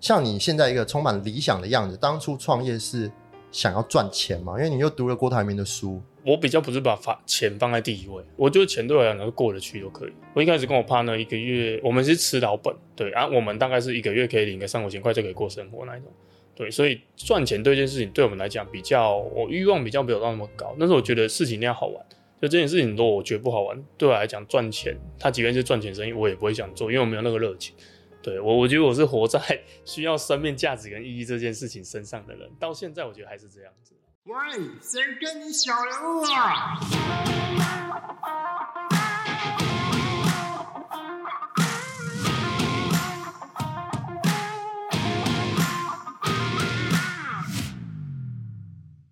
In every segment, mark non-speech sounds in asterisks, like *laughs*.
像你现在一个充满理想的样子，当初创业是想要赚钱嘛？因为你又读了郭台铭的书，我比较不是把发钱放在第一位，我觉得钱对我来讲是过得去就可以。我一开始跟我 partner 一个月，我们是吃老本，对啊，我们大概是一个月可以领个三五千块就可以过生活那一种，对，所以赚钱这件事情对我们来讲比较，我欲望比较没有到那么高，但是我觉得事情一定要好玩。就这件事情，如果我觉得不好玩，对我来讲赚钱，他即便是赚钱生意，我也不会想做，因为我没有那个热情。对我，我觉得我是活在 *laughs* 需要生命价值跟意义这件事情身上的人，到现在我觉得还是这样子。喂，谁跟你小人物啊？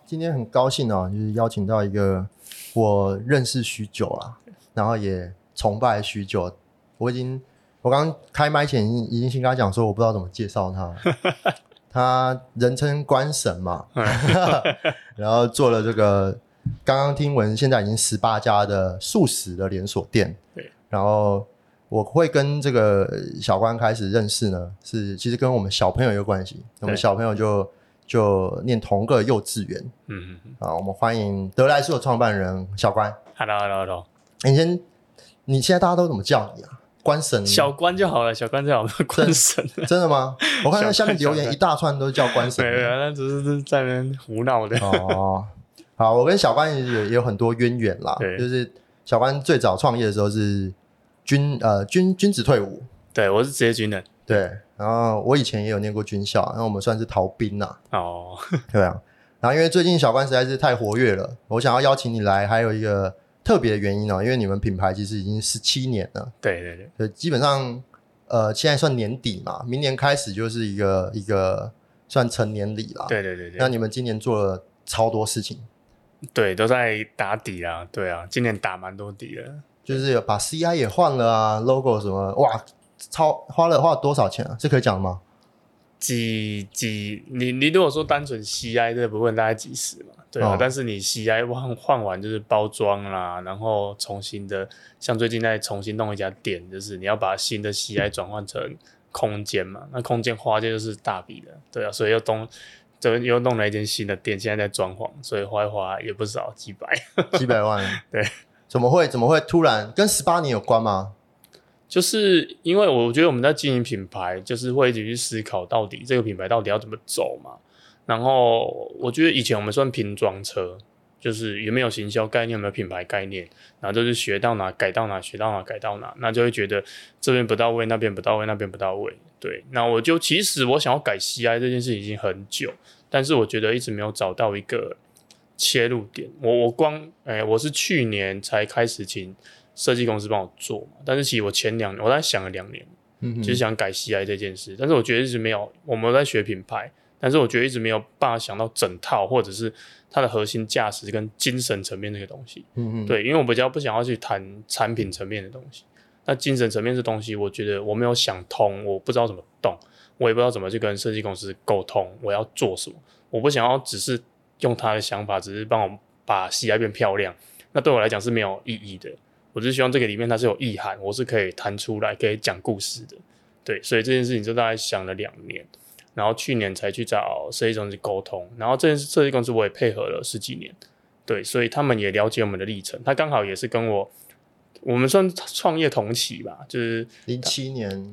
今天很高兴哦，就是邀请到一个我认识许久了，然后也崇拜许久。我已经，我刚开麦前已经先跟他讲说，我不知道怎么介绍他。*laughs* 他人称关神嘛，*laughs* 然后做了这个，刚刚听闻现在已经十八家的素食的连锁店。对，然后我会跟这个小关开始认识呢，是其实跟我们小朋友有关系。我们小朋友就就念同个幼稚园。嗯啊，我们欢迎德莱素的创办人小关。，Hello Hello Hello，你先，你现在大家都怎么叫你啊？关神？小关就好了，小关就好了，关神。真的吗？*laughs* 我看到下面留言一大串都叫关神没。有，那只是在那边胡闹的。哦，好，我跟小关也有也有很多渊源啦。对就是小关最早创业的时候是军呃军军子退伍，对，我是职业军人。对。然后我以前也有念过军校，然后我们算是逃兵呐，哦，对啊。然后因为最近小关实在是太活跃了，我想要邀请你来，还有一个特别的原因哦，因为你们品牌其实已经十七年了，对对对，就基本上呃现在算年底嘛，明年开始就是一个一个算成年礼啦。。对对对对，那你们今年做了超多事情，对都在打底啊，对啊，今年打蛮多底的。就是有把 CI 也换了啊，logo 什么，哇，超花了花了多少钱啊？这可以讲吗？几几，你你如果说单纯 CI 这个部分大概几十嘛，对啊，哦但是你 CI 换换完就是包装啦，然后重新的，像最近在重新弄一家店，就是你要把新的 CI 转换成空间嘛，那空间花这就是大笔的，对啊，所以又东，这又弄了一间新的店，现在在装潢，所以花一花也不少，几百。*laughs* 几百万？*laughs* 对，怎么会怎么会突然跟十八年有关吗？就是因为我觉得我们在经营品牌，就是会一直去思考到底这个品牌到底要怎么走嘛。然后我觉得以前我们算拼装车，就是有没有行销概念，有没有品牌概念，然后就是学到哪改到哪，学到哪改到哪，那就会觉得这边不到位，那边不到位，那边不到位。对，那我就其实我想要改 CI 这件事已经很久，但是我觉得一直没有找到一个切入点。我我光哎、我是去年才开始请设计公司帮我做嘛，但是其实我前两年我在想了两年，嗯哼就是想改 CI 这件事，但是我觉得一直没有，我们在学品牌，但是我觉得一直没有办法想到整套或者是它的核心价值跟精神层面这个东西。嗯嗯，对，因为我比较不想要去谈产品层面的东西，那精神层面这东西，我觉得我没有想通，我不知道怎么动，我也不知道怎么去跟设计公司沟通，我要做什么，我不想要只是用他的想法，只是帮我把 CI 变漂亮，那对我来讲是没有意义的。我只是希望这个里面它是有意涵，我是可以弹出来，可以讲故事的。对，所以这件事情就大概想了两年，然后去年才去找设计公司沟通，然后这件事设计公司我也配合了十几年，对，所以他们也了解我们的历程，他刚好也是跟我，我们算创业同期吧，就是零七年，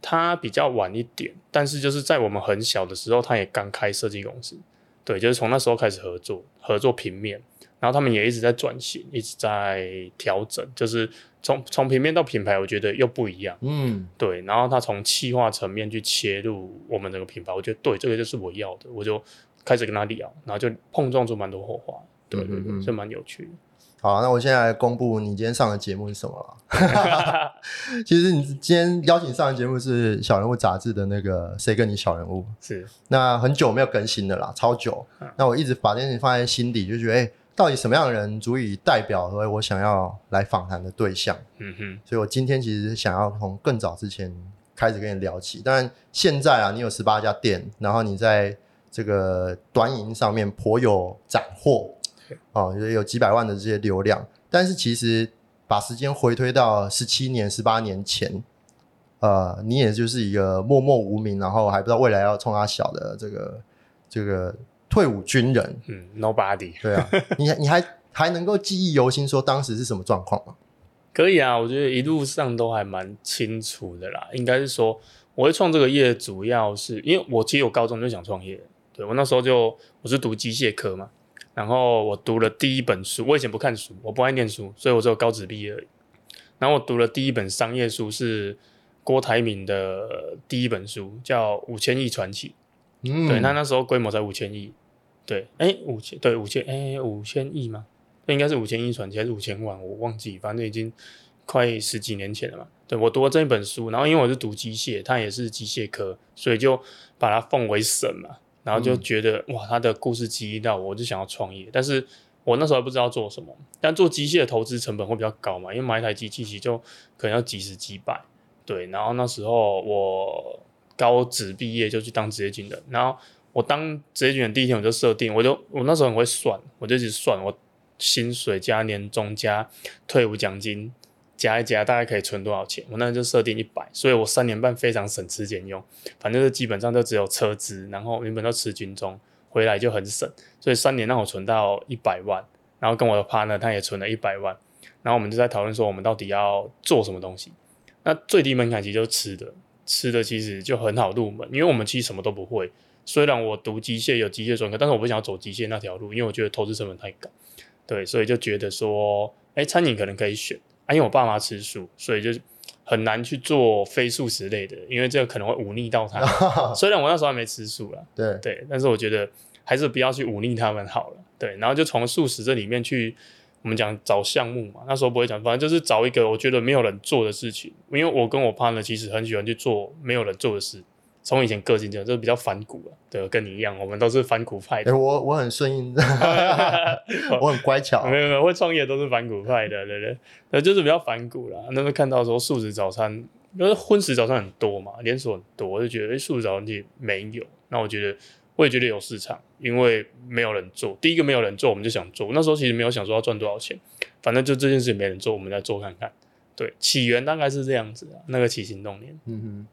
他比较晚一点，但是就是在我们很小的时候，他也刚开设计公司，对，就是从那时候开始合作，合作平面，然后他们也一直在转型，一直在调整，就是从从平面到品牌，我觉得又不一样，嗯，对，然后他从企划层面去切入我们这个品牌，我觉得对，这个就是我要的，我就开始跟他聊，然后就碰撞出蛮多火花，对对对，嗯嗯嗯蛮有趣的。好，那我现在来公布你今天上的节目是什么了。*laughs* 其实你今天邀请上的节目是《小人物》杂志的那个“谁跟你小人物是，”，那很久没有更新的啦，超久嗯。那我一直把这件事情放在心底，就觉得，哎、到底什么样的人足以代表为我想要来访谈的对象？嗯哼，所以我今天其实想要从更早之前开始跟你聊起。当然，现在啊，你有十八家店，然后你在这个短影上面颇有斩获对，哦，有有几百万的这些流量。但是其实把时间回推到十七年、十八年前，呃，你也就是一个默默无名，然后还不知道未来要冲他小的这个这个退伍军人，嗯，nobody 对啊，你 *laughs* 你还还能够记忆犹新，说当时是什么状况吗？可以啊，我觉得一路上都还蛮清楚的啦。应该是说，我会创这个业，主要是因为我其实我高中就想创业，对我那时候就我是读机械科嘛，然后我读了第一本书，我以前不看书，我不爱念书，所以我只有高职毕业而已。然后我读了第一本商业书是郭台铭的第一本书，叫《五千亿传奇》。嗯，对，那那时候规模才五千亿，对，哎，五千，对，五千，哎，五千亿吗？那应该是五千亿传奇还是五千万？我忘记，反正已经快十几年前了嘛。对我读了这一本书，然后因为我是读机械，他也是机械科，所以就把它奉为神嘛。然后就觉得、哇，他的故事激励到我，我就想要创业。但是我那时候还不知道做什么，但做机械的投资成本会比较高嘛，因为买一台机器其实就可能要几十几百。对，然后那时候我高职毕业就去当职业军人，然后我当职业军人第一天我就设定，我就我那时候很会算，我就一直算我薪水加年终加退伍奖金加一加，大概可以存多少钱？我那时候就设定一百，所以我三年半非常省吃俭用，反正就基本上就只有车资，然后原本都吃军中，回来就很省，所以三年让我存到一百万，然后跟我的 partner 他也存了一百万，然后我们就在讨论说我们到底要做什么东西。那最低门槛其实就吃的，吃的其实就很好入门，因为我们其实什么都不会。虽然我读机械有机械专科，但是我不想要走机械那条路，因为我觉得投资成本太高。对，所以就觉得说，哎，餐饮可能可以选，啊，因为我爸妈吃素，所以就是很难去做非素食类的，因为这个可能会忤逆到他们。*laughs* 虽然我那时候还没吃素啦，对，对，但是我觉得还是不要去忤逆他们好了。对，然后就从素食这里面去，我们讲找项目嘛，那时候不会讲，反正就是找一个我觉得没有人做的事情，因为我跟我 partner 其实很喜欢去做没有人做的事。从以前个性就就是比较反骨了，对，跟你一样，我们都是反骨派哎、的。我我很顺应，*laughs* 我很乖巧没，有没有，会创业都是反骨派的，对不对？那就是比较反骨啦。那时候看到说素食早餐，因为荤食早餐很多嘛，连锁很多，我就觉得哎，素食早餐其实没有。那我觉得我也觉得有市场，因为没有人做。第一个没有人做，我们就想做。那时候其实没有想说要赚多少钱，反正就这件事情没人做，我们再做看看。对，起源大概是这样子啊，那个起心动念。嗯哼。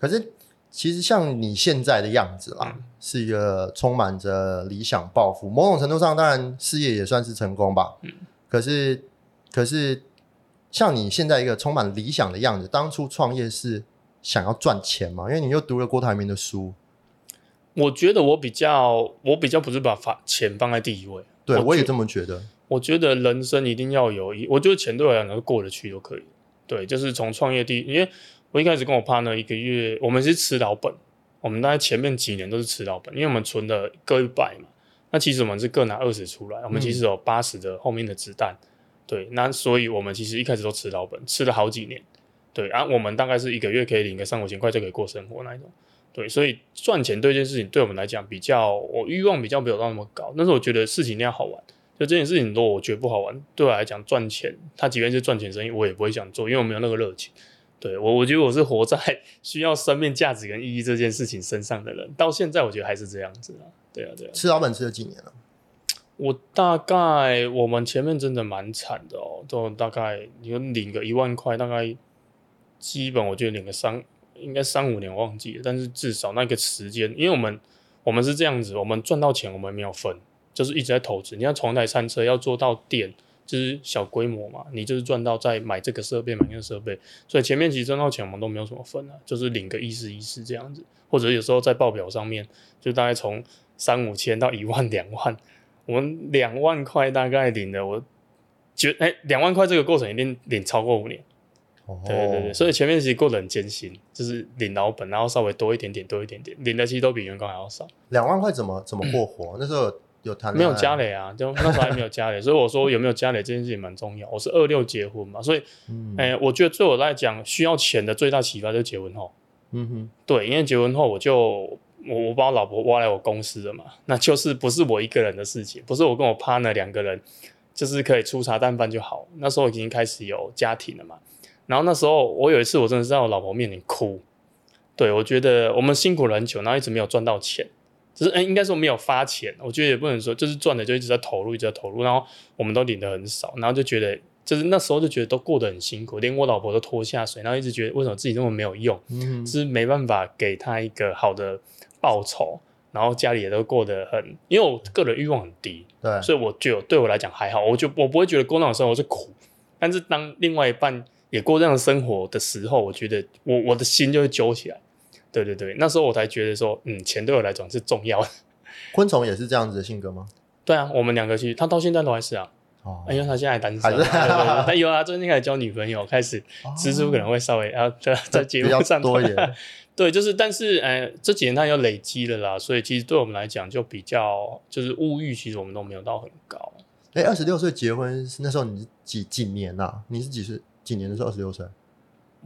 可是其实像你现在的样子啦，嗯是一个充满着理想抱负，某种程度上当然事业也算是成功吧。嗯。可是可是像你现在一个充满理想的样子，当初创业是想要赚钱嘛？因为你又读了郭台铭的书，我觉得我比较，我比较不是把发钱放在第一位。对我也这么觉得。我觉得人生一定要有一，我觉得钱对我来讲是过得去就可以。对，就是从创业第一，因为我一开始跟我 partner 一个月，我们是吃老本，我们大概前面几年都是吃老本，因为我们存的各一百嘛，那其实我们是各拿二十出来，我们其实有八十的后面的子弹。对，那所以我们其实一开始都吃老本，吃了好几年。对，啊、我们大概是一个月可以领个三五千块就可以过生活那一种。对，所以赚钱对这件事情对我们来讲比较，我欲望比较没有到那么高，但是我觉得事情一定要好玩。就这件事情，如果我觉得不好玩，对我来讲赚钱，它即便是赚钱生意，我也不会想做，因为我没有那个热情。对我，我觉得我是活在 *laughs* 需要生命价值跟意义这件事情身上的人，到现在我觉得还是这样子啊。对啊，对啊。吃老本吃了几年了？我大概我们前面真的蛮惨的哦，都大概你说领个一万块，大概基本我觉得领个三应该三五年忘记了，但是至少那个时间，因为我们我们是这样子，我们赚到钱我们没有分，就是一直在投资。你要从一台餐车要做到店，就是小规模嘛，你就是赚到再买这个设备买那个设备，所以前面其实赚到钱我们都没有什么分啊，就是领个意思意思这样子，或者有时候在报表上面就大概从三五千到一万两万。我们两万块大概领的，我觉哎，两万块这个过程一定领超过五年。哦，对对对，所以前面其实过得很艰辛，就是领老本，然后稍微多一点点，多一点点，领的其实都比员工还要少。两万块怎么怎么过活？那时候有没有家里啊，就那时候还没有家里，*laughs* 所以我说有没有家里这件事情蛮重要。我是二六结婚嘛，所以嗯哎，我觉得对我来讲，需要钱的最大启发就是结婚后。嗯哼，对，因为结婚后我就我我把我老婆挖来我公司了嘛，那就是不是我一个人的事情，不是我跟我 partner 两个人，就是可以粗茶淡饭就好。那时候已经开始有家庭了嘛，然后那时候我有一次我真的是在我老婆面前哭，对我觉得我们辛苦了很久，然后一直没有赚到钱，就是哎、应该说没有发钱，我觉得也不能说就是赚的就一直在投入，一直在投入，然后我们都领的很少，然后就觉得就是那时候就觉得都过得很辛苦，连我老婆都拖下水，然后一直觉得为什么自己那么没有用，嗯，是没办法给她一个好的报酬，然后家里也都过得很，因为我个人欲望很低，对，所以我就对我来讲还好，我就我不会觉得过那种生活是苦，但是当另外一半也过这样的生活的时候，我觉得我我的心就会揪起来。对对对，那时候我才觉得说，嗯，钱对我来讲是重要的。昆虫也是这样子的性格吗？对啊，我们两个其实他到现在都还是啊，哦，因为他现在还单身，还有啊，最近开始交女朋友，开始蜘蛛可能会稍微啊在 *laughs* 在节目上多一点。*laughs* 对，就是但是呃这几年他有累积了啦，所以其实对我们来讲就比较就是物欲，其实我们都没有到很高。哎，二十六岁结婚是那时候你是几几年呐、你是几岁？几年的时候二十六岁？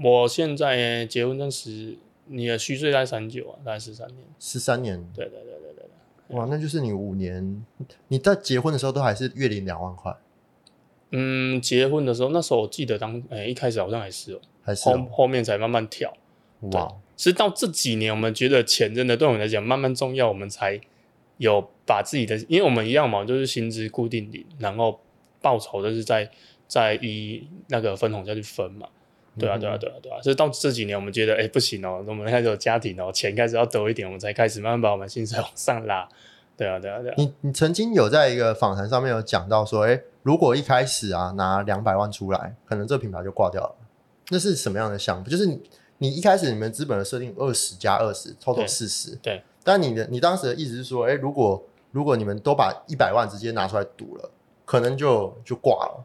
我现在结婚证十，你的虚岁在三九啊，大概十三年。十三年。对对对对对对。哇，那就是你五年。你在结婚的时候都还是月领两万块，嗯，结婚的时候，那时候我记得当诶、一开始好像还是哦，后还是哦、后面才慢慢跳。哇，是到这几年，我们觉得钱真的对我们来讲慢慢重要，我们才有把自己的，因为我们一样嘛，就是薪资固定领，然后报酬都是在在以那个分红下去分嘛。对啊，对啊，对啊，对啊，所以到这几年，我们觉得，哎，不行哦，我们开始有家庭哦，钱开始要多一点，我们才开始慢慢把我们薪水往上拉。对啊，对啊，对啊。你你曾经有在一个访谈上面有讲到说，哎，如果一开始啊拿两百万出来，可能这品牌就挂掉了。那是什么样的想法？就是你你一开始你们资本的设定二十加二十，total 四十。对。但你的你当时的意思是说，哎，如果如果你们都把一百万直接拿出来赌了，可能就就挂了。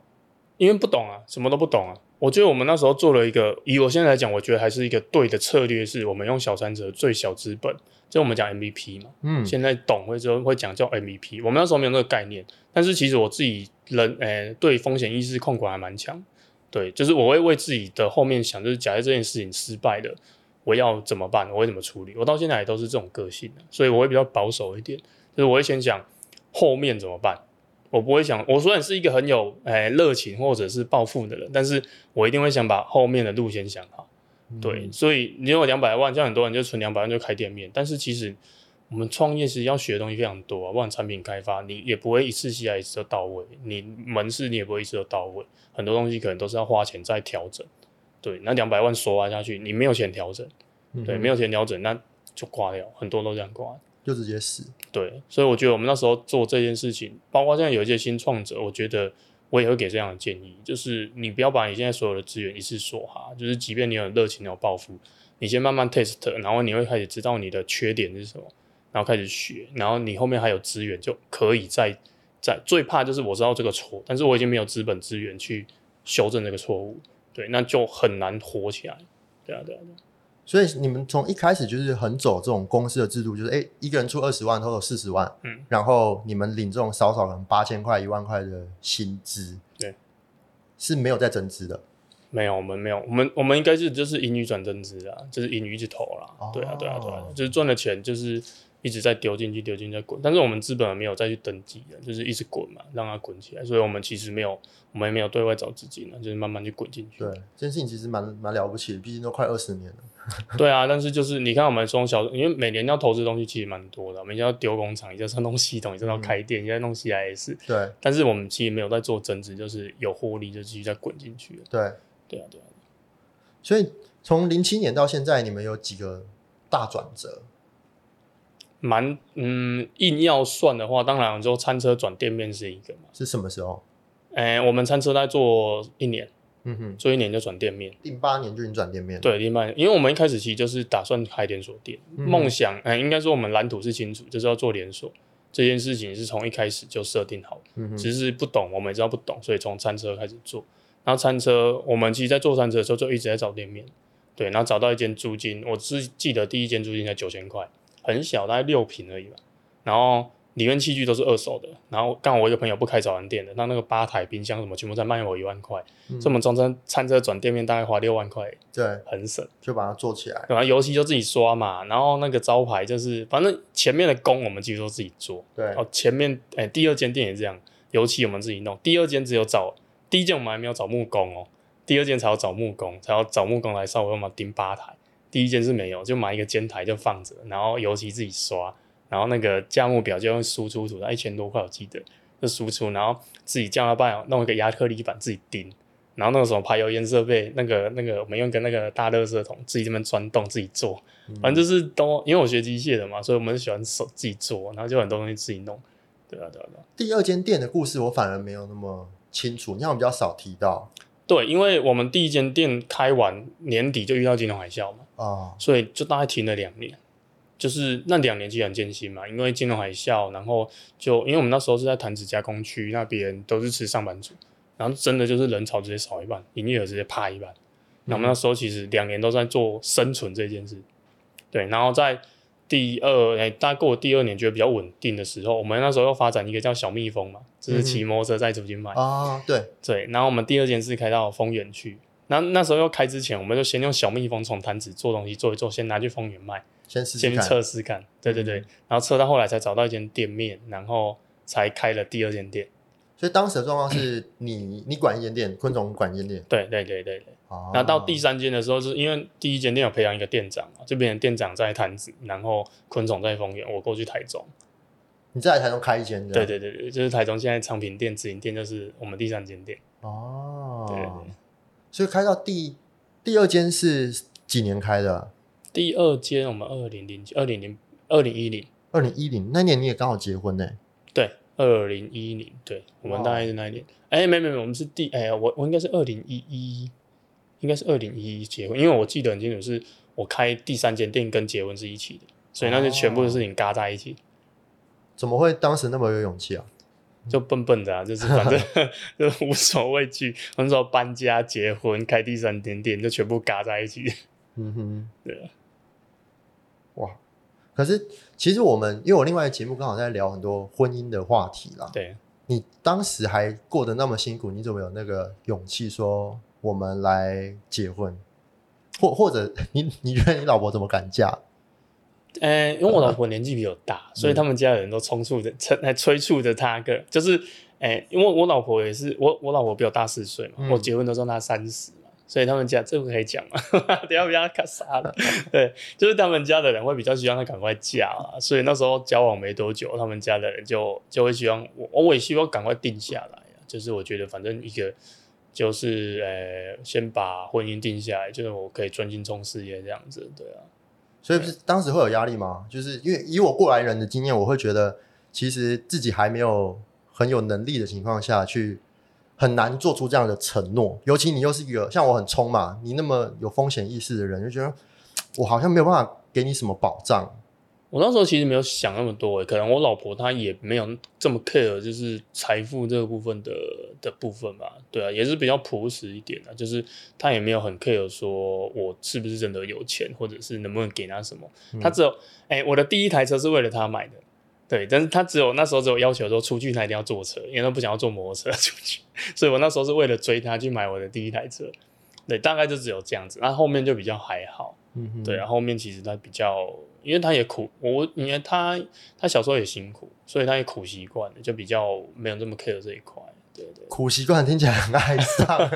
因为不懂啊，什么都不懂啊。我觉得我们那时候做了一个，以我现在来讲，我觉得还是一个对的策略，是我们用小三者最小资本，就我们讲 MVP 嘛。嗯，现在懂会之后会讲叫 MVP，我们那时候没有那个概念，但是其实我自己人诶、对风险意识控管还蛮强，对，就是我会为自己的后面想，就是假设这件事情失败了，我要怎么办？我会怎么处理？我到现在也都是这种个性的，所以我会比较保守一点，就是我会先想后面怎么办。我不会想，我虽然是一个很有诶热情或者是抱负的人，但是我一定会想把后面的路先想好。对，所以你有两百万，像很多人就存两百万就开店面，但是其实我们创业是要学的东西非常多啊，不管产品开发，你也不会一次下来一次就到位，你门市你也不会一次就到位，很多东西可能都是要花钱再调整。对，那两百万说完下去，你没有钱调整，对，没有钱调整，那就挂掉，很多都这样挂。就直接死。对，所以我觉得我们那时候做这件事情，包括现在有一些新创者，我觉得我也会给这样的建议，就是你不要把你现在所有的资源一次说哈，就是即便你有热情、有抱负，你先慢慢 test，然后你会开始知道你的缺点是什么，然后开始学，然后你后面还有资源，就可以再再最怕就是我知道这个错，但是我已经没有资本资源去修正这个错误，对，那就很难活起来。对啊，对啊，对啊。所以你们从一开始就是很走这种公司的制度，就是哎，一个人出二十万，total 四十万，嗯，然后你们领这种少少可能八千块、一万块的薪资，对，是没有在增资的。没有，我们没有，我们我们应该是就是盈余转增资啊，就是盈余一直投啦。哦对啊，对啊，对啊，就是赚的钱就是一直在丢进去，丢进去再滚。但是我们资本没有再去登记的，就是一直滚嘛，让它滚起来。所以我们其实没有，我们也没有对外找资金了，就是慢慢去滚进去。对，这件事情其实蛮蛮了不起的，毕竟都快二十年了。*laughs* 对啊，但是就是你看我们从小，因为每年要投资的东西其实蛮多的，我们要丢工厂，也要弄系统，也要开店，也要弄 CIS。对但是我们其实没有在做增值，就是有获利就继续再滚进去了。对，对啊，对啊。所以从零七年到现在，你们有几个大转折？蛮嗯，硬要算的话，当然就餐车转店面是一个嘛。是什么时候？诶、我们餐车在做一年，嗯哼，做一年就转店面。零八年就已经转店面。，对，零八年，因为我们一开始其实就是打算开连锁店，嗯梦想，哎、应该说我们蓝图是清楚，就是要做连锁这件事情是从一开始就设定好的，嗯哼，只是不懂，我们也知道不懂，所以从餐车开始做。然后餐车，我们其实在做餐车的时候就一直在找店面，对，然后找到一间租金，我只记得第一间租金才九千块，很小，大概六平而已吧。然后里面器具都是二手的，然后刚好我一个朋友不开早餐店的，那那个吧台、冰箱什么全部在卖我一万块，嗯所以我们装餐餐车转店面大概花六万块，对，很省。就把它做起来。然后油漆就自己刷嘛，然后那个招牌就是反正前面的工我们几乎都自己做。对，哦，前面哎、第二间店也这样，油漆我们自己弄。第二间只有找，第一间我们还没有找木工哦，第二间才要找木工，才要找木工来稍微帮忙钉吧台。第一间是没有，就买一个尖台就放着，然后油漆自己刷，然后那个价目表就用输出图，一千多块我记得就输出，然后自己叫他爸弄一个亚克力板自己钉，然后那个什么排油烟设备，那个那个我们用个那个大垃圾桶自己这边钻洞自己做，反正就是都因为我学机械的嘛，所以我们喜欢手自己做，然后就很多东西自己弄。对啊，对啊，对啊。第二间店的故事我反而没有那么清楚，你好像比较少提到对，因为我们第一间店开完年底就遇到金融海啸嘛，啊。所以就大概停了两年。就是那两年其实很艰辛嘛，因为金融海啸，然后就因为我们那时候是在弹子加工区那边，都是吃上班族，然后真的就是人潮直接少一半，营业额直接趴一半。那我们那时候其实两年都在做生存这件事，对，然后在第二哎，大概过了第二年觉得比较稳定的时候，我们那时候又发展一个叫小蜜蜂嘛，就是骑摩托车在附近卖，啊，对，对，然后我们第二件事开到丰原去，然后那时候要开之前，我们就先用小蜜蜂从坛子做东西做一做，先拿去丰原卖，先先试试看。测试看，对对对，然后测到后来才找到一间店面，然后才开了第二间店，所以当时的状况是你你管一间店，昆虫管一间店。对对对对对。啊，然后到第三间的时候，是因为第一间店有培养一个店长嘛，这边的店长在潭子，然后昆虫在丰原，我过去台中。你再来台中开一间，对对对对，就是台中现在昌平店、直营店，就是我们第三间店。哦，对对对所以开到第第二间是几年开的？第二间我们二零零二零零二零一零，二零一零那年你也刚好结婚呢。对，二零一零，对我们大概是那一年。哎，没没没，我们是第哎呀，我我应该是二零一一，应该是二零一一结婚，因为我记得很清楚，是我开第三间店跟结婚是一起的，所以那些全部的事情嘎在一起。怎么会当时那么有勇气啊？就笨笨的啊，就是反正 *laughs* 就无所畏惧。那时候搬家、结婚、开第三间店，就全部嘎在一起。嗯哼，对啊，哇！可是其实我们因为我另外的节目刚好在聊很多婚姻的话题啦。对，你当时还过得那么辛苦，你怎么有那个勇气说我们来结婚？或或者你你觉得你老婆怎么敢嫁？呃，因为我老婆年纪比我大，所以他们家的人都冲促着、催、来催促着她个，就是，哎，因为我老婆也是我，我老婆比我大四岁嘛，嗯我结婚的时候她三十嘛，所以他们家这个可以讲嘛，等一下不要卡杀了。对，就是他们家的人会比较希望她赶快嫁啊，所以那时候交往没多久，他们家的人就就会希望我，我也希望赶快定下来啊，就是我觉得反正一个。就是呃，先把婚姻定下来，就是我可以专心冲事业这样子，对啊。所以不是当时会有压力吗？就是因为以我过来人的经验，我会觉得其实自己还没有很有能力的情况下去，很难做出这样的承诺。尤其你又是一个像我很冲嘛，你那么有风险意识的人，就觉得我好像没有办法给你什么保障。我那时候其实没有想那么多欸，可能我老婆她也没有这么 care，就是财富这个部分的的部分吧。对啊，也是比较朴实一点的，就是她也没有很 care 说我是不是真的有钱，或者是能不能给她什么。她只有哎、我的第一台车是为了她买的，对，但是她只有那时候只有要求说出去她一定要坐车，因为她不想要坐摩托车出去，所以我那时候是为了追她去买我的第一台车。对，大概就只有这样子，那后面就比较还好。嗯哼，对，然后后面其实他比较，因为他也苦，我因为他他小时候也辛苦，所以他也苦习惯了，就比较没有这么 care 这一块。对对苦习惯听起来很哀伤。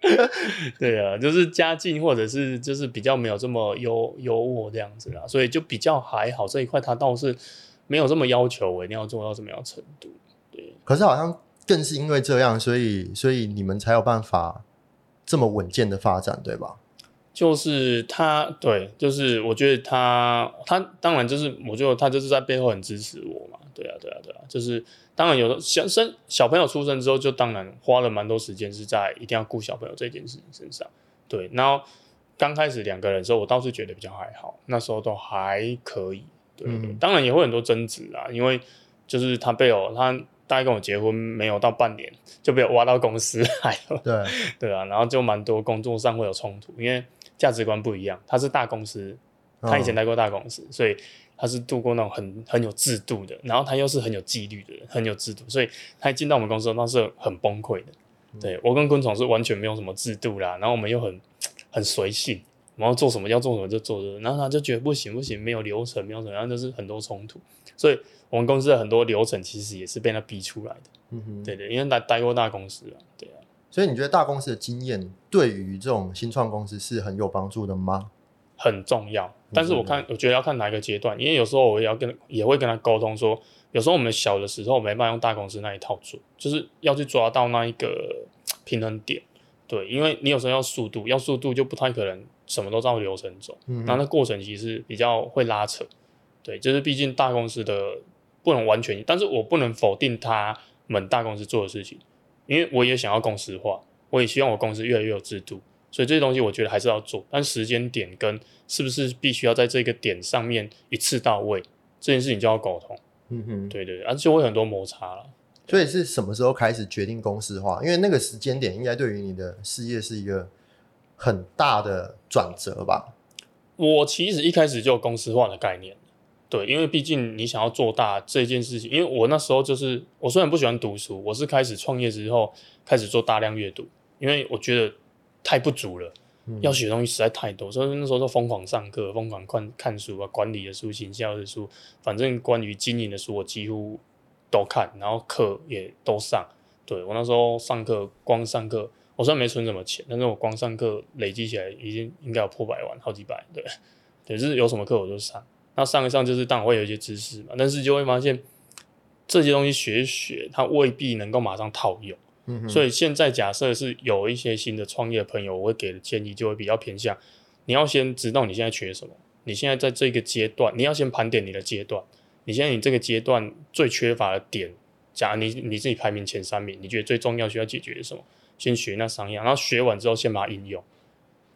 *laughs* 对啊，就是家境或者是就是比较没有这么优优渥这样子啦，所以就比较还好这一块，他倒是没有这么要求我一定要做到什么样程度。对，可是好像更是因为这样，所以所以你们才有办法这么稳健的发展，对吧？就是他，对，就是我觉得他，他当然就是，我觉得他就是在背后很支持我嘛，对啊，对啊，对啊，就是当然有的小生小朋友出生之后，就当然花了蛮多时间是在一定要顾小朋友这件事情身上，对，然后刚开始两个人的时候，我倒是觉得比较还好，那时候都还可以，嗯当然也会很多争执啊，因为就是他被我他大概跟我结婚没有到半年，就被我挖到公司来了。对，*laughs* 对啊，然后就蛮多工作上会有冲突，因为价值观不一样。他是大公司，他以前待过大公司，所以他是度过那种很很有制度的，然后他又是很有纪律的人，很有制度，所以他一进到我们公司，那是很崩溃的。对我跟昆虫是完全没有什么制度啦，然后我们又很很随性，然后做什么要做什么就做的，然后他就觉得不行不行，没有流程，没有怎么样，就是很多冲突。所以我们公司的很多流程其实也是被他逼出来的。嗯哼，对对，因为待待过大公司啊，对啊。所以你觉得大公司的经验对于这种新创公司是很有帮助的吗？很重要。但是我看，我觉得要看哪一个阶段，因为有时候我也要跟也会跟他沟通说，有时候我们小的时候没办法用大公司那一套做，就是要去抓到那一个 *tsk* 平衡点。对，因为你有时候要速度，要速度就不太可能什么都照流程走，嗯然后那过程其实比较会拉扯。对，就是毕竟大公司的不能完全，但是我不能否定他们大公司做的事情，因为我也想要公司化，我也希望我公司越来越有制度，所以这些东西我觉得还是要做，但时间点跟是不是必须要在这个点上面一次到位，这件事情就要沟通。嗯哼，对对对，而且会很多摩擦了。所以是什么时候开始决定公司化？因为那个时间点应该对于你的事业是一个很大的转折吧？我其实一开始就有公司化的概念，对，因为毕竟你想要做大这件事情，因为我那时候就是我虽然不喜欢读书，我是开始创业之后开始做大量阅读，因为我觉得太不足了，嗯要学的东西实在太多，所以那时候就疯狂上课，疯狂看看书啊，管理的书、行销的书，反正关于经营的书我几乎都看，然后课也都上。对我那时候上课，光上课我虽然没存什么钱，但是我光上课累积起来已经应该有破百万，好几百。对，对，就是有什么课我就上。那上一上就是当然会有一些知识嘛，但是就会发现这些东西学一学，它未必能够马上套用。嗯，所以现在假设是有一些新的创业朋友，我会给的建议就会比较偏向，你要先知道你现在缺什么，你现在在这个阶段，你要先盘点你的阶段，你现在你这个阶段最缺乏的点，假如你你自己排名前三名，你觉得最重要需要解决什么？先学那三样，然后学完之后先把它应用，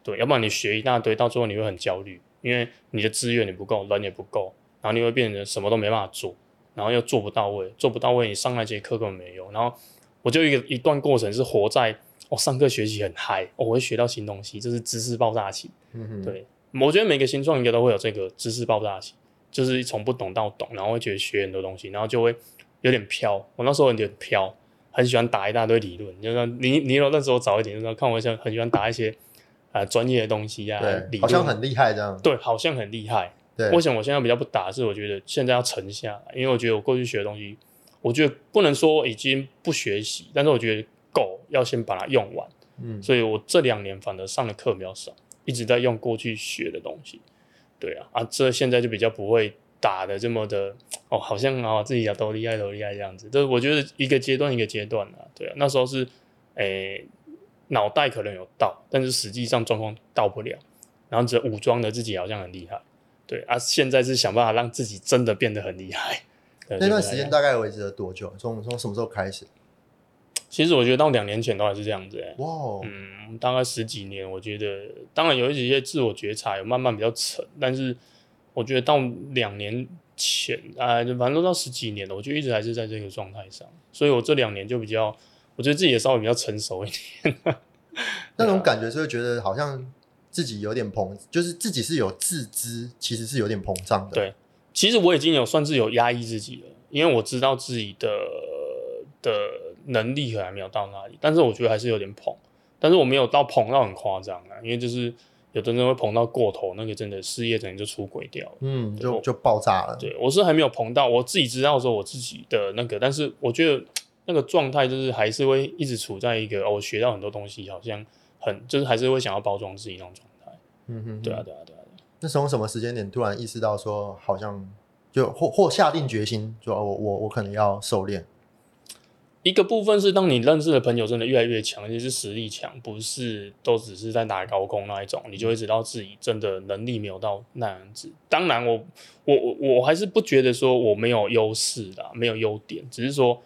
对，要不然你学一大堆，到最后你会很焦虑，因为你的资源也不够，人也不够，然后你会变成什么都没办法做，然后又做不到位，做不到位，你上那节课根本没用，然后我就一个一段过程是活在我、哦、上课学习很嗨、哦，我会学到新东西，这是知识爆炸期。嗯哼，对，我觉得每个新创应该都会有这个知识爆炸期，就是从不懂到懂，然后会觉得学很多东西，然后就会有点飘。我那时候有点飘，很喜欢打一大堆理论，就是说你你有那时候早一点，就是看我像很喜欢打一些啊专、业的东西啊，理对，论好像很厉害这样。对，好像很厉害。对，为什么我现在比较不打？是我觉得现在要沉下来，因为我觉得我过去学的东西，我觉得不能说已经不学习，但是我觉得够，要先把它用完。嗯所以我这两年反而上的课比较少，一直在用过去学的东西。对啊，啊，这现在就比较不会打的这么的哦，好像啊自己啊都厉害都厉害这样子。这我觉得一个阶段一个阶段啊，对啊，那时候是诶脑袋可能有到，但是实际上状况到不了，然后只武装的自己好像很厉害。对啊，现在是想办法让自己真的变得很厉害。*laughs* 对那段时间大概维持了多久？从从什么时候开始？其实我觉得到两年前都还是这样子、欸，哇哦，嗯，大概十几年，我觉得当然有一些自我觉察，有慢慢比较沉，但是我觉得到两年前，啊、就反正都到十几年了，我就一直还是在这个状态上，所以我这两年就比较，我觉得自己也稍微比较成熟一点。*laughs* 那种感觉是会觉得好像自己有点膨，就是自己是有自知，其实是有点膨胀的。对其实我已经有算是有压抑自己了，因为我知道自己的的能力可能还没有到那里，但是我觉得还是有点膨，但是我没有到膨到很夸张啊，因为就是有的人会膨到过头，那个真的事业可能就出轨掉了。嗯，就就爆炸了。对我是还没有膨到，我自己知道说我自己的那个，但是我觉得那个状态就是还是会一直处在一个、哦、我学到很多东西，好像很就是还是会想要包装自己那种状态。嗯哼，对啊，。对啊，对啊。那从什么时间点突然意识到说，好像就或或下定决心，说哦我我我可能要收敛。一个部分是当你认识的朋友真的越来越强，而且是实力强，不是都只是在打高空那一种，你就会知道自己真的能力没有到那样子。当然我，我我我还是不觉得说我没有优势啦，没有优点，只是说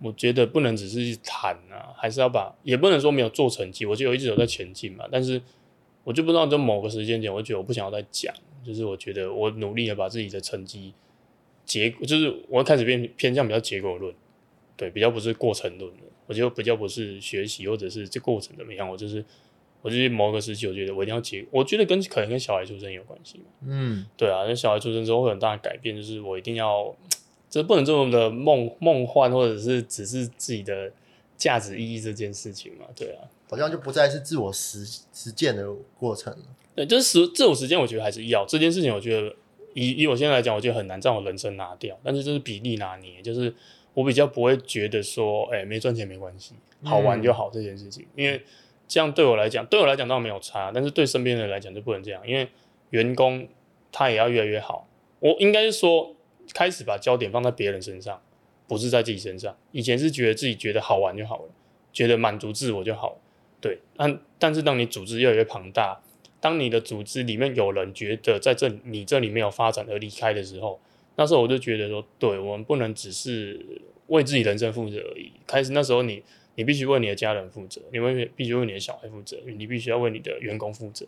我觉得不能只是谈啊，还是要把，也不能说没有做成绩，我就一直有在前进嘛。但是我就不知道，在某个时间点，我觉得我不想要再讲，就是我觉得我努力的把自己的成绩结果，就是我开始变偏向比较结果论。对，比较不是过程论的，我觉得比较不是学习或者是这过程怎么样，我就是我就是某个时期，我觉得我一定要结，我觉得跟可能跟小孩出生有关系嘛。嗯，对啊，那小孩出生之后会很大的改变，就是我一定要，这不能这么的梦梦幻，或者是只是自己的价值意义这件事情嘛。对啊，好像就不再是自我实实践的过程了。对，就是时这种时间，我觉得还是要这件事情，我觉得以以我现在来讲，我觉得很难在我人生拿掉，但是就是比例拿捏，就是我比较不会觉得说，哎、没赚钱没关系，好玩就好这件事情，因为这样对我来讲，对我来讲倒没有差，但是对身边人来讲就不能这样，因为员工他也要越来越好，我应该是说开始把焦点放在别人身上，不是在自己身上，以前是觉得自己觉得好玩就好了，觉得满足自我就好了。对，但但是当你组织越来越庞大，当你的组织里面有人觉得在这你这里没有发展而离开的时候，那时候我就觉得说，对我们不能只是为自己人生负责而已。开始那时候你你必须为你的家人负责，你为必须为你的小孩负责，你必须要为你的员工负责。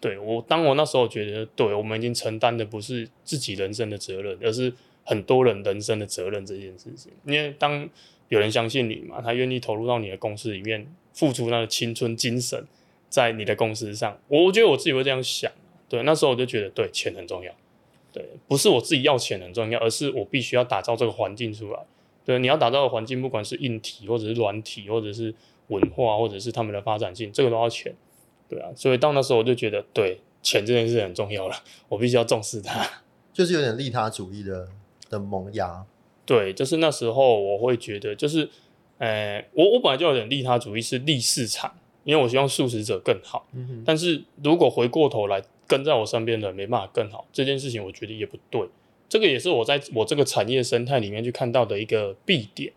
对我，当我那时候觉得，对我们已经承担的不是自己人生的责任，而是很多人人生的责任这件事情。因为当有人相信你嘛，他愿意投入到你的公司里面，付出他的青春精神在你的公司上。我我觉得我自己会这样想，对，那时候我就觉得，对，钱很重要，对，不是我自己要钱很重要，而是我必须要打造这个环境出来。对，你要打造的环境，不管是硬体或者是软体，或者是文化，或者是他们的发展性，这个都要钱。对啊，所以到那时候我就觉得，对钱这件事很重要了，我必须要重视它。*laughs* 就是有点利他主义的的萌芽。对，就是那时候我会觉得，就是，呃，我我本来就有点利他主义，是利市场，因为我希望素食者更好。嗯哼，但是如果回过头来跟在我身边的人没办法更好，这件事情我觉得也不对。这个也是我在我这个产业生态里面去看到的一个弊点。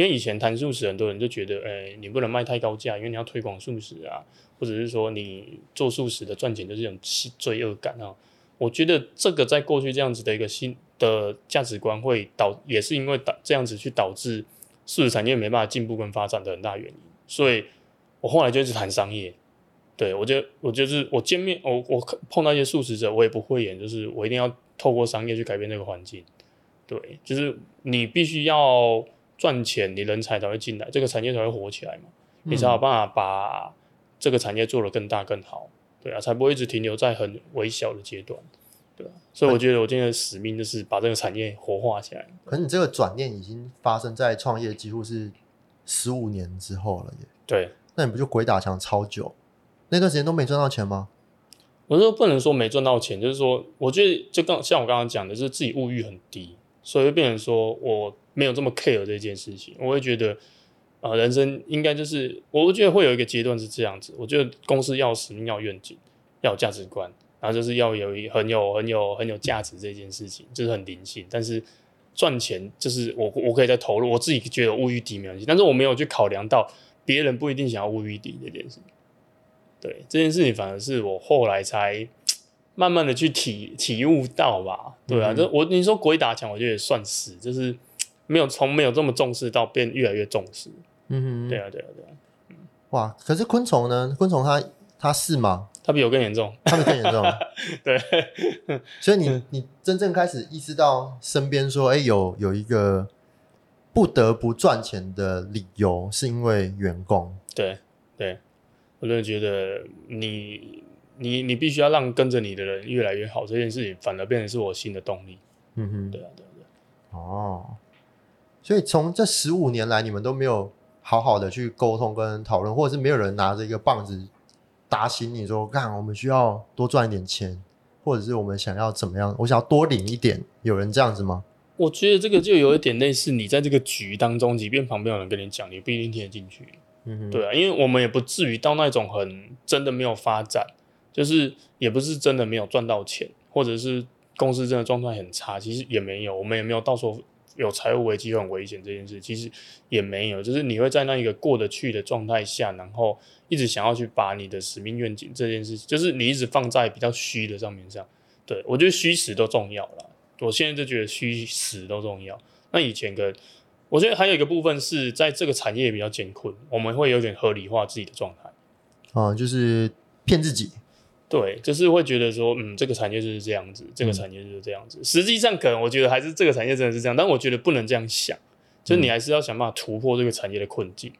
因为以前谈素食，很多人就觉得，哎，你不能卖太高价，因为你要推广素食啊，或者是说你做素食的赚钱就是一种罪恶感啊。我觉得这个在过去这样子的一个新的价值观，会导也是因为导这样子去导致素食产业没办法进步跟发展的很大原因。所以我后来就一直谈商业，对我就我就是我见面我我碰到一些素食者，我也不会演，就是我一定要透过商业去改变这个环境。对，就是你必须要。赚钱，你人才才会进来，这个产业才会火起来嘛，你才有办法把这个产业做得更大更好，对啊，才不会一直停留在很微小的阶段，对啊，所以我觉得我今天的使命就是把这个产业活化起来。可是你这个转念已经发生在创业几乎是十五年之后了耶。对，那你不就鬼打墙超久？那段时间都没赚到钱吗？我说不能说没赚到钱，就是说，我觉得就刚像我刚刚讲的，就是自己物欲很低，所以会变成说我。没有这么 care 这件事情，我会觉得，啊，人生应该就是，我觉得会有一个阶段是这样子。我觉得公司要使命、要愿景、要有价值观，然后就是要有一很有、很有、很有价值这件事情，就是很灵性。但是赚钱就是我我可以再投入，我自己觉得物欲低没关系，但是我没有去考量到别人不一定想要物欲低这件事。对这件事情，反而是我后来才慢慢的去体体悟到吧。对啊，就我你说鬼打墙，我觉得也算是，就是。没有从没有这么重视到变越来越重视，嗯哼，对啊对啊对啊，哇！可是昆虫呢？昆虫它它是吗？它比我更严重，它比更严重。*laughs* 对，*laughs* 所以你你真正开始意识到身边说，哎，有有一个不得不赚钱的理由，是因为员工。对对，我真的觉得你你你必须要让跟着你的人越来越好，这件事情反而变成是我新的动力。嗯哼，对啊对对，哦。所以从这十五年来，你们都没有好好的去沟通跟讨论，或者是没有人拿着一个棒子打醒你说：“看，我们需要多赚一点钱，或者是我们想要怎么样？我想要多领一点。”有人这样子吗？我觉得这个就有一点类似，你在这个局当中，即便旁边有人跟你讲，你不一定听得进去。嗯，对啊，因为我们也不至于到那种很真的没有发展，就是也不是真的没有赚到钱，或者是公司真的状态很差，其实也没有，我们也没有到时候。有财务危机很危险这件事，其实也没有，就是你会在那一个过得去的状态下，然后一直想要去把你的使命愿景这件事，就是你一直放在比较虚的上面上。对我觉得虚实都重要了，我现在就觉得虚实都重要。那以前跟我觉得还有一个部分是在这个产业比较艰困，我们会有点合理化自己的状态，啊，就是骗自己。对，就是会觉得说，嗯，这个产业就是这样子，这个产业就是这样子。实际上，可能我觉得还是这个产业真的是这样，但我觉得不能这样想，就是你还是要想办法突破这个产业的困境。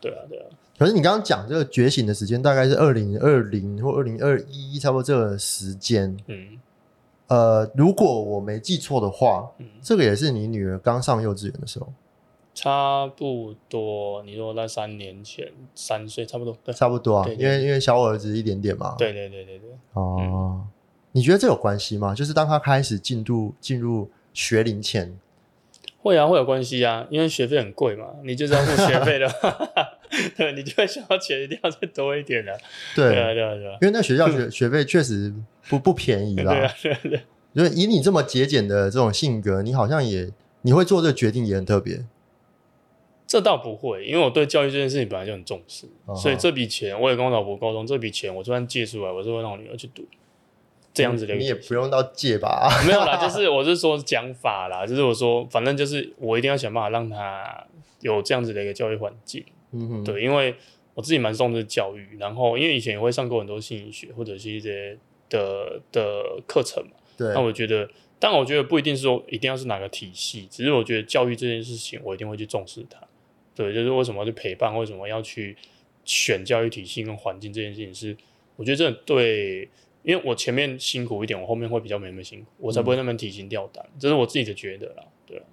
对啊，对啊。可是你刚刚讲这个觉醒的时间，大概是二零二零或二零二一，差不多这个时间。嗯。呃，如果我没记错的话，这个也是你女儿刚上幼稚园的时候。差不多，你说在三年前三岁，差不多，差不多啊，因为因为小我儿子一点点嘛。对对对对对。哦，你觉得这有关系吗？就是当他开始进入进入学龄前，会啊，会有关系啊，因为学费很贵嘛，你就是要付学费的，*laughs* 对，你就会想要钱一定要再多一点的。对啊，对啊，对啊，因为那学校学学费确实不不便宜啦。对啊，对啊，对。因为以你这么节俭的这种性格，你好像也你会做这个决定也很特别。这倒不会，因为我对教育这件事情本来就很重视，哦所以这笔钱我也跟我老婆沟通，这笔钱我就算借出来，我是会让我女儿去读，这样子的你也不用到借吧？没有啦，*laughs* 就是我是说讲法啦，就是我说反正就是我一定要想办法让她有这样子的一个教育环境，嗯哼，对，因为我自己蛮重视教育，然后因为以前也会上过很多心理学或者是一些的的课程嘛，对那，我觉得，但我觉得不一定是说一定要是哪个体系，只是我觉得教育这件事情，我一定会去重视它。对，就是为什么要去陪伴，为什么要去选教育体系跟环境这件事情是，我觉得这对，因为我前面辛苦一点，我后面会比较没那么辛苦，我才不会那么提心吊胆，这是我自己的觉得啦。对啊，